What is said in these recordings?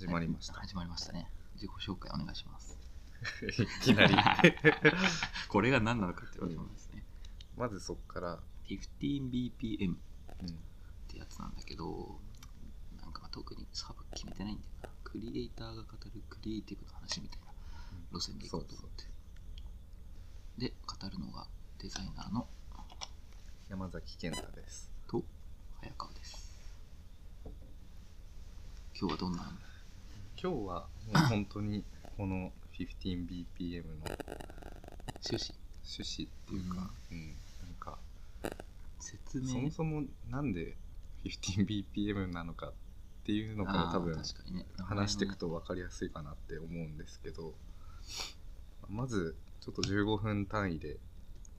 始まりました始まりましたね。自己紹介お願いします。いきなり これが何なのかって言われてもですね。まずそこから、15bpm っうん、てやつなんだけど、なんかまあ特にサブ決めてないんだよな。クリエイターが語るクリエイティブの話みたいな路線でいこうと思って。で、語るのがデザイナーの山崎健太ですと早川です。今日はどんな今日はもう 本当にこの 15bpm の趣旨。趣旨っていうか、うん。なんか説明。そもそもなんで 15bpm なのかっていうのから多分ね。話していくと分かりやすいかなって思うんですけどまずちょっと15分単位で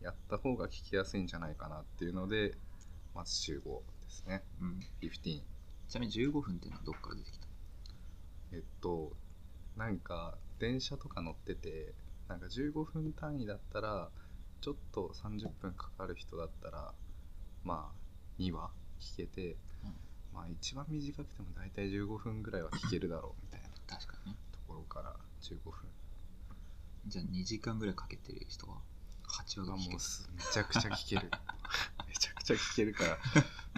やった方が聞きやすいんじゃないかなっていうのでまず集合ですね。うん、15ちなみに15分っていうのはどっから出てきたえっとなんか電車とか乗っててなんか15分単位だったらちょっと30分かかる人だったらまあ2話聞けて、うん。まあ一番短くても大体15分ぐらいは聞けるだろうみたいな。確かにね。ところから15分。じゃあ2時間ぐらいかけてる人は8話がもうすめちゃくちゃ聞ける。めちゃくちゃ聞けるから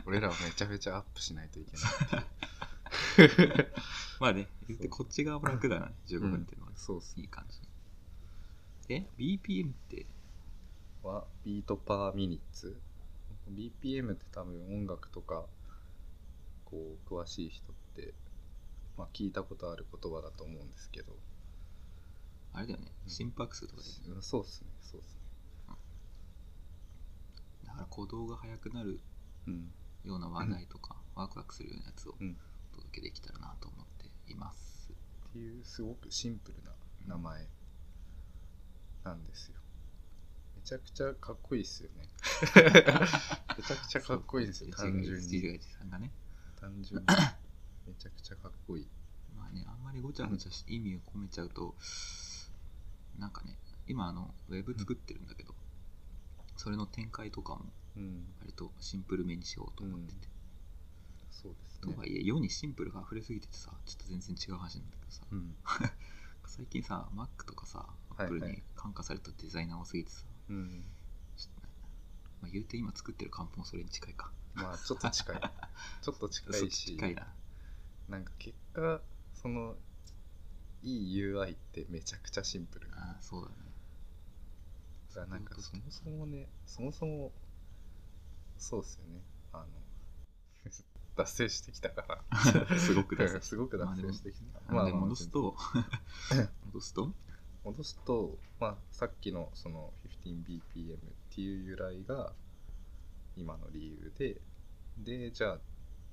俺らはめちゃめちゃアップしないといけないっていう まあね言ってこっち側も楽だな15分っていうのは、うんそうっすいい感じ。え BPM って？は beat per minutes。BPM って多分音楽とかこう詳しい人って、まあ、聞いたことある言葉だと思うんですけど。あれだよね。うん。心拍数とかで。うんそうっすねそうっすね。だから鼓動が速くなるうん。ような話題とか、ワクワクするようなやつをうん。お届けできたらなと思っています。っていうすごくシンプルな名前。なんですよ。めちゃくちゃかっこいいっすよね。めちゃくちゃかっこいいんですよ単純に。スティールガイジさんがね単純にめちゃくちゃかっこいいまあね、あんまりごちゃごちゃし意味を込めちゃうと、なんかね、今あの、ウェブ作ってるんだけど、それの展開とかもうん割とシンプルめにしようと思ってて。そうですね。とはいえ、世にシンプルが溢れすぎててさ、ちょっと全然違う話なんだけどさ、うん。最近さ、Mac とかさ、Apple に感化されたデザイナー多すぎてさ、うん。まあ、言うて今作ってる漢方もそれに近いか。まあちょっと近い。ちょっと近いし。近いな。なんか結果そのいい UI ってめちゃくちゃシンプル。だかああ、そうだね。らなんかそもそもねそもそもそうっすよね。あの脱線してきたから。すごく脱線すごく脱線してきた。なので戻すと、戻すと、戻すと、まあ、さっきのその 15bpm っていう由来が今の理由ででじゃあ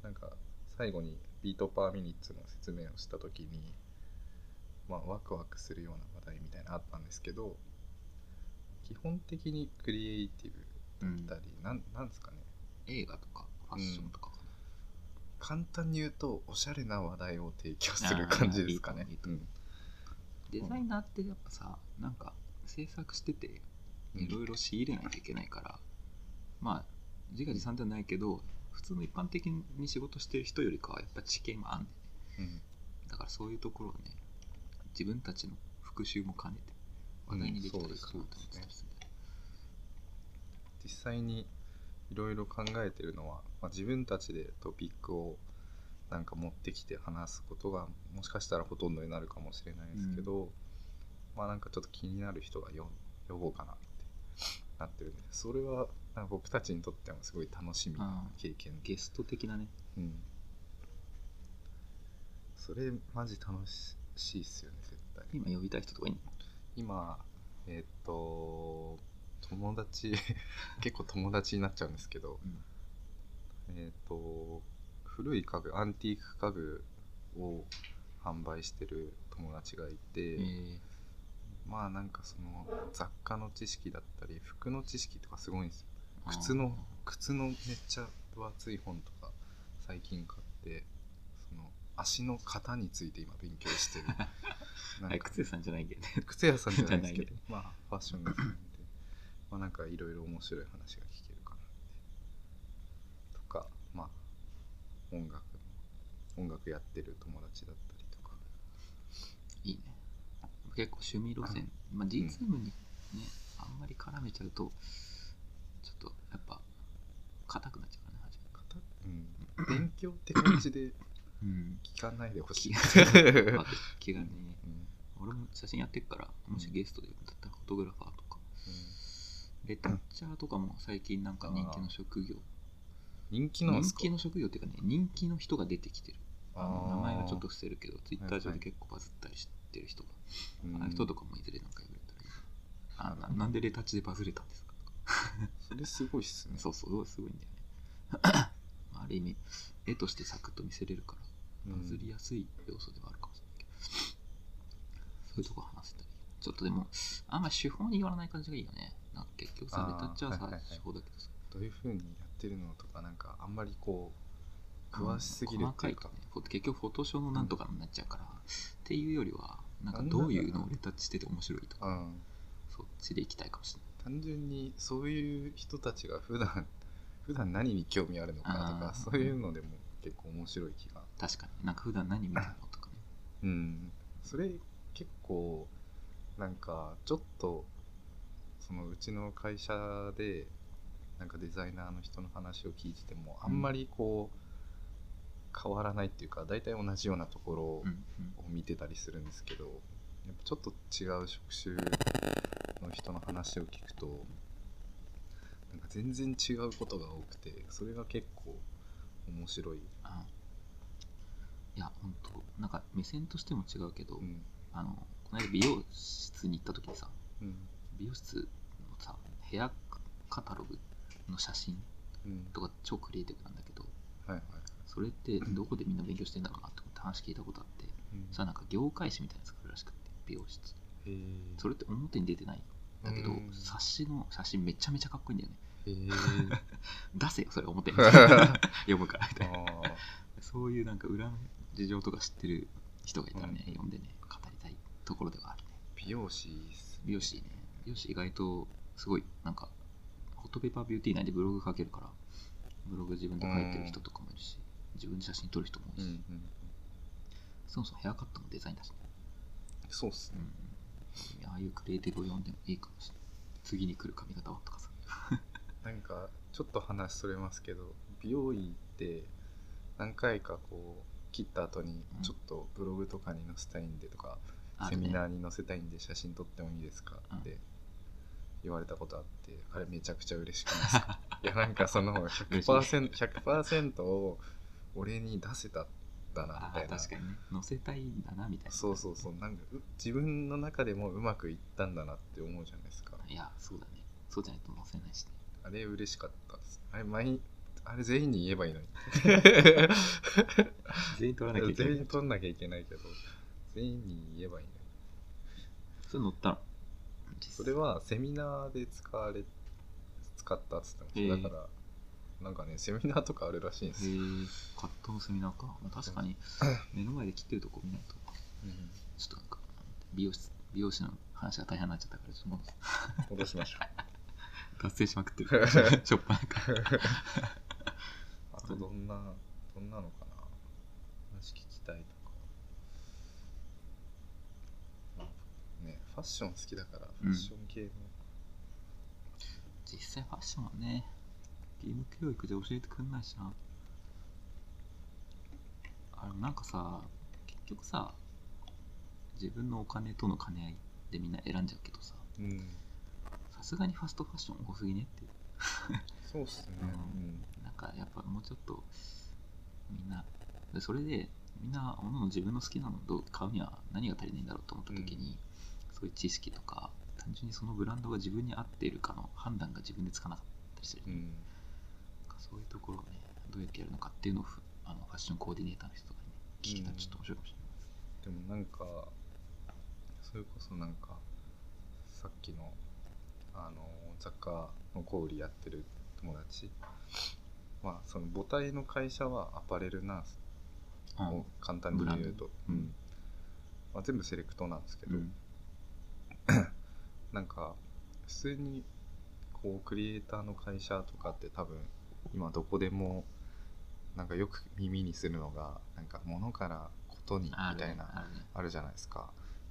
なんか最後に beat per minutes の説明をした時にまあワクワクするような話題みたいなのあったんですけど基本的にクリエイティブだったり、なんなんですかね。映画とかファッションとか？簡単に言うとおしゃれな話題を提供する感じですかね。デザイナーってやっぱさなんか制作しててうん。いろいろ仕入れないといけないから、まあ自画自賛ではないけど普通の一般的に仕事してる人よりかはやっぱ知見もあんねうんうん。だからそういうところをね自分たちの復習も兼ねて話題にできたかなと思ってたりするんだよ実際にいろいろ考えてるのは、まあ、自分たちでトピックをなんか持ってきて話すことがもしかしたらほとんどになるかもしれないですけど、まあなんかちょっと気になる人が呼呼ぼうかなってなってるんでそれはなんか僕たちにとってもすごい楽しみな経験でゲスト的なね。うん、それマジ楽しいっすよね絶対。今呼びたい人とかいいの？今えーっと友達 結構友達になっちゃうんですけど、えーっと古い家具アンティーク家具を販売してる友達がいて、えー。まあなんかその雑貨の知識だったり服の知識とかすごいんですよ。靴の靴のめっちゃ分厚い本とか最近買ってその足の型について今勉強してる。靴屋さんじゃないけどね。靴屋さんじゃないですけど まあファッションが好きなんでまあなんかいろいろ面白い話が聞けるかなって。とかまあ音楽の音楽やってる友達だったりとか。いいね。結構趣味路線、まあ、実務にね、あんまり絡めちゃうとちょっとやっぱ硬くなっちゃうからねうん、勉強って感じでうん。聞かないでほしい。気。が気軽にね。うん。俺も写真やってっからもしゲストで呼んだったらフォトグラファーとかレタッチャーとかも最近なんか人気の職業。人気なんですか？人気の職業っていうかね人気の人が出てきてる。あの名前はちょっと伏せるけどツイッター上で結構バズったりしてる人が、うん。あの人とかもいずれなんか言われたらいいあななんでレタッチでバズれたんですか？とかそれすごいっすね。そうそうすごいんだよね。まあある意味絵としてサクッと見せれるからうん。バズりやすい要素ではあるかもしれないけど、そういうとこ話せたり。ちょっとでもあんまり手法に言わない感じがいいよねな結局さあーレタッチはさ、はいはいはいどさ。どういう風にやってるのとか、なんかあんまりこう、詳しすぎるっていうか。とねフォト結局フォトショーのなんとかになっちゃうから、っていうよりはなんかどういうのをレタッチしてて面白いとか、うん。そっちでいきたいかもしれない。単純にそういう人たちが普段 普段何に興味あるのかとかそういうのでも結構面白い気が。確かに。なんか普段何見てるのとかね。うん。それ結構なんかちょっとそのうちの会社でなんかデザイナーの人の話を聞いててもあんまりこう変わらないっていうか大体同じようなところを見てたりするんですけどやっぱちょっと違う職種の人の話を聞くとなんか全然違うことが多くてそれが結構面白い、あいや本当なんか目線としても違うけど、うん。あのこの間美容室に行った時にさうん。美容室のさヘアカタログの写真うん、とか超クリエイティブなんだけどはいはい、それってどこでみんな勉強してんだろうなって話聞いたことあってうん。さなんか業界誌みたいなの作るらしくて美容室。それって表に出てないんだけどうん。冊子の写真めちゃめちゃかっこいいんだよね。出せよそれ表に。読むからみたいな。そういうなんか裏の事情とか知ってる人がいたらね、うん。読んでね語りたいところではあるね。美容師ね。美容師ね。美容師意外とすごいなんかホットペーパービューティー内でブログ書けるからブログ自分で書いてる人とかもいるし、自分で写真撮る人も多いし、うんうんそもそもヘアカットもデザインだしね、そうっすね。うん、ああいうクリエイティブを読んでもいいかもしれない。次に来る髪型はとかさ。なんかちょっと話それますけど美容院って何回かこう切った後にうんちょっとブログとかに載せたいんでとか、セあるね。ミナーに載せたいんで写真撮ってもいいですかうん。って言われたことあってあれめちゃくちゃ嬉しくないですか？いやなんかその 100%, 100%を俺に出せたんだなみあたいな。あ確かにね。載せたいんだなみたいな。そうそうそうなんかう自分の中でもうまくいったんだなって思うじゃないですか。いやそうだね。そうじゃないと載せないしね。あれ嬉しかったです。あれ毎あれ全員に言えばいいのに。全員撮らなきゃいけない。全員取んなきゃいけないけど全員に言えばいいのに。それ載ったの？それはセミナーで使われ使ったっつってました、へー。だからなんかねセミナーとかあるらしいんですへえよ、カットのセミナーか、まあ、確かに 目の前で切ってるとこ見ないと。うんちょっとなんか美容室美容師の話が大変になっちゃったからちょっと戻しましょ達成 しまくってる。しょっぱなから。うあとどんなどんなのかな。話聞きたいとか、まあねファッション好きだからファッション系の、実際ファッションはね義務教育で教えてくんないしな。あれなんかさ結局さ自分のお金との兼ね合いでみんな選んじゃうけどさうん。さすがにファストファッション多すぎねってそうっすね、うん。なんかやっぱもうちょっとみんなでそれでみんなおの自分の好きなのを買うには何が足りないんだろうと思った時に、そういう知識とか単純にそのブランドが自分に合っているかの判断が自分でつかなかったりする、うん。そういうところをねどうやってやるのかっていうのをふあのファッションコーディネーターの人とかにね聞けたらちょっと面白いかもしれない、でもなんかそれこそなんかさっきのあの雑貨の小売りやってる友達まあその母体の会社はアパレルナースを簡単に言うと、うん。まあ、全部セレクトなんですけど、うんなんか普通にこうクリエイターの会社とかって多分今どこでもなんかよく耳にするのがなんか物からことにみたいなねあるじゃないですか。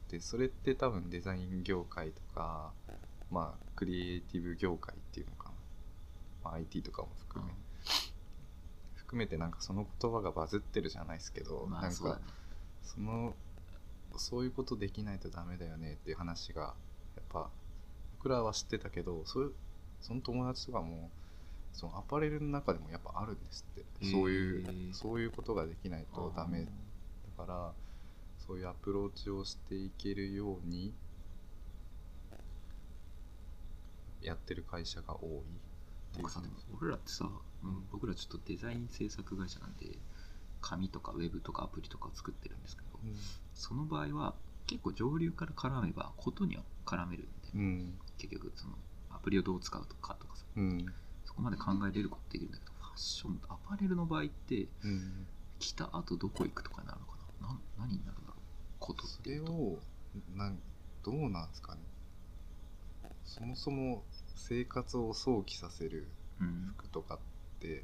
でそれって多分デザイン業界とかまあクリエイティブ業界っていうのかな、まあ、IT とかも含め、含めてなんかその言葉がバズってるじゃないですけど、なんかまあそうだね。そのそういうことできないとダメだよねっていう話がぱ僕らは知ってたけどそういうその友達とかもそのアパレルの中でもやっぱあるんですって。そういうそういうことができないとダメ。あだからそういうアプローチをしていけるようにやってる会社が多いっていう。かさでも俺らってさ、うん僕らちょっとデザイン制作会社なんで紙とかウェブとかアプリとかを作ってるんですけどうん。その場合は結構上流から絡めばことには絡めるんで、うん。結局そのアプリをどう使うとかとかさうん。そこまで考えれることできるんだけどファッションアパレルの場合ってうん。来た後どこ行くとかになるのかな？なん何になるんだろう？ことっそていうと。れをなんどうなんですかね？そもそも生活を想起させるうん。服とかって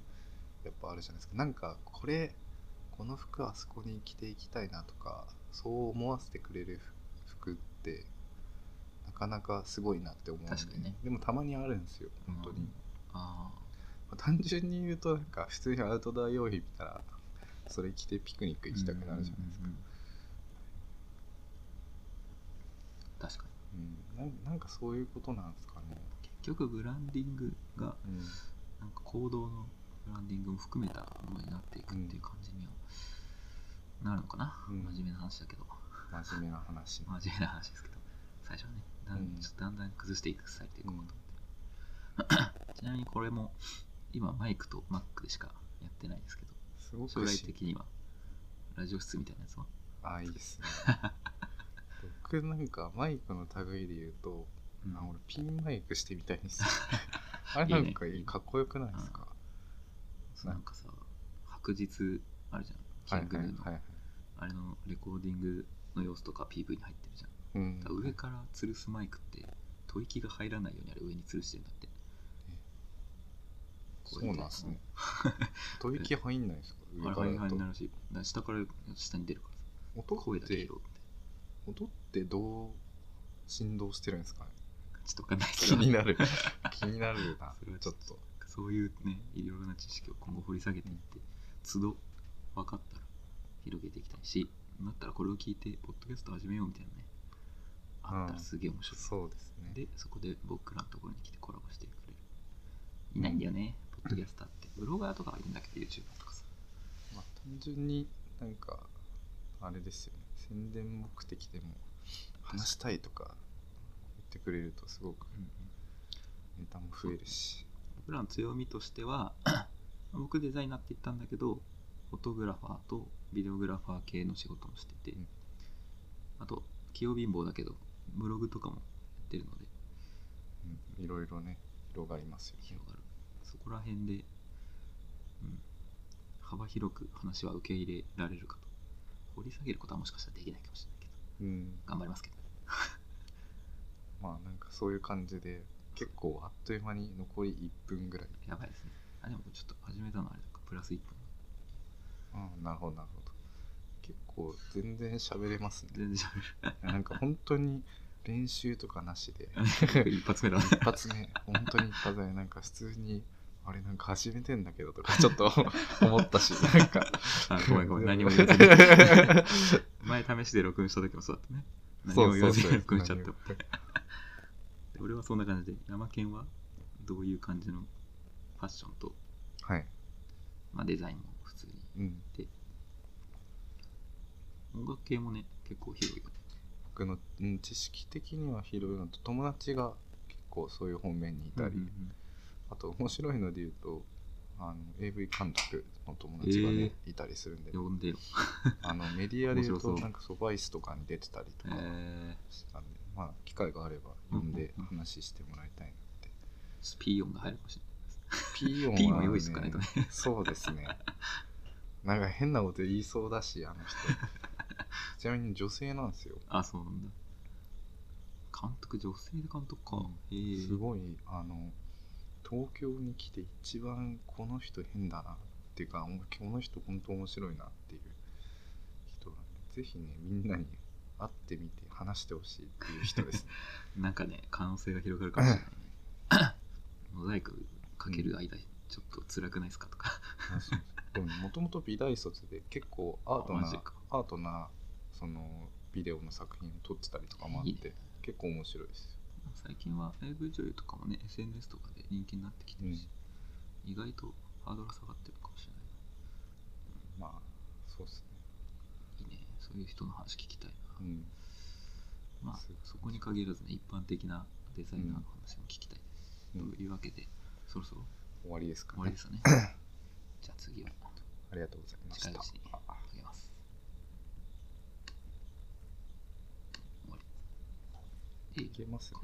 やっぱあるじゃないですか。なんかこれこの服あそこに着ていきたいなとかそう思わせてくれる服ってなかなかすごいなって思うんで。確かにね。でもたまにあるんですよ本当に、うん。あまあ単純に言うとなんか普通にアウトドア用品見たらそれ着てピクニックあ行きたくなるじゃないですか、うんうんうん確かに。うん。なんなんかそういうことなんですかね、結局ブランディングがうん。なんか行動のブランディングも含めたものになっていくっていう感じにはなるのかな、うん。真面目な話だけど。真面目な話。真面目な話ですけど。最初はねだん,、うん。ちょっとだんだん崩していくスタイルでいこうと思って、ちなみにこれも今マイクと Mac でしかやってないですけどすごく将来し的にはラジオ室みたいなやつはあいいですね。僕なんかマイクの類で言うと、うん。あ俺ピンマイクしてみたいんです。よ あれなんかいいね。かっこよくないですか？なんかさ白日あるじゃん。はいキングヌーの、はいはいはいあれのレコーディングの様子とか PV に入ってるじゃんうん。だから上から吊るすマイクって吐息が入らないようにあれ上に吊るしてるんだって。そうなんですね。吐息入んないですか？上からだと。らないらし下から下に出るから音声だけ拾う。って音ってどう振動してるんですかね？ちょっとわかんないけ気どになる。気になるな。それはちょっとそういうねいろいろな知識を今後掘り下げていって都度分かったら広げていきたいしなったらこれを聞いてポッドキャスト始めようみたいなねあったらすげえ面白い、そうですね。でそこで僕らのところに来てコラボしてくれる。いないんだよね、ポッドキャスターって。ブロガーとかはいるんだけど YouTuber とかさ。まあ、単純になんかあれですよね。宣伝目的でも話したいとか言ってくれるとすごくネタも増えるし。僕らの強みとしては 僕デザイナーって言ったんだけどフォトグラファーとビデオグラファー系の仕事もしてて、うん。あと器用貧乏だけどブログとかもやってるので。うん。いろいろね広がりますよね。広がる。そこら辺で、うん、幅広く話は受け入れられるかと。掘り下げることはもしかしたらできないかもしれないけど。うん。頑張りますけど まあなんかそういう感じで結構あっという間に残り1分ぐらい。やばいですね。あでもちょっと始めたのはあれだ。かプラス1分。ああなるほどなるほど結構全然喋れますね。全然しゃなんか本当に練習とかなしで。一発目だ。ね一発目。本当に一発目。なんか普通にあれなんか始めてんだけどとかちょっと思ったし。なんか。あごめんごめん。何も言わずに。前試しで録音した時もそうだったね。何も言わずに録音しちゃった俺はそんな感じで山県はどういう感じのファッションと、はい。まあ、デザインも普通に。うん。で音楽系もね結構広いよ。ね僕の、うん、知識的には広いのと友達が結構そういう方面にいたり、うんうんあと面白いので言うとあの AV 監督の友達がね、いたりするんで。うん呼んでよ。あのメディアで言うとなんかソバイスとかに出てたりとかえしたんで、まあ機会があれば呼んで話してもらいたいなって、ー、ピー音が入るかもしピー音は、ね、ピーも用意しとかないとね。そうですね。なんか変なこと言いそうだしあの人 ちなみに女性なんですよ。あそうなんだ。監督女性で監督か、へえ。すごいあの東京に来て一番この人変だなっていうかこの人本当面白いなっていう人なんでぜひねみんなに会ってみて話してほしいっていう人ですね。なんかね、可能性が広がるかもしれないね。モザイクかける間、ちょっと辛くないですかとか。でももともと美大卒で結構アートなアートなそのビデオの作品を撮ってたりとかもあって結構面白いです。よ最近は AV 女優とかもね、SNS とかで人気になってきてるし、意外とハードル下がってるかもしれない。まあそうですね。いいね。そういう人の話聞きたいな。うん。まあす、そこに限らずね、一般的なデザイナーの話も聞きたいです。うん。というわけで、そろそろ終わりですかね。終わりですよね。じゃあ次は。ありがとうございました近いうちにああげます。終わり。いけますね。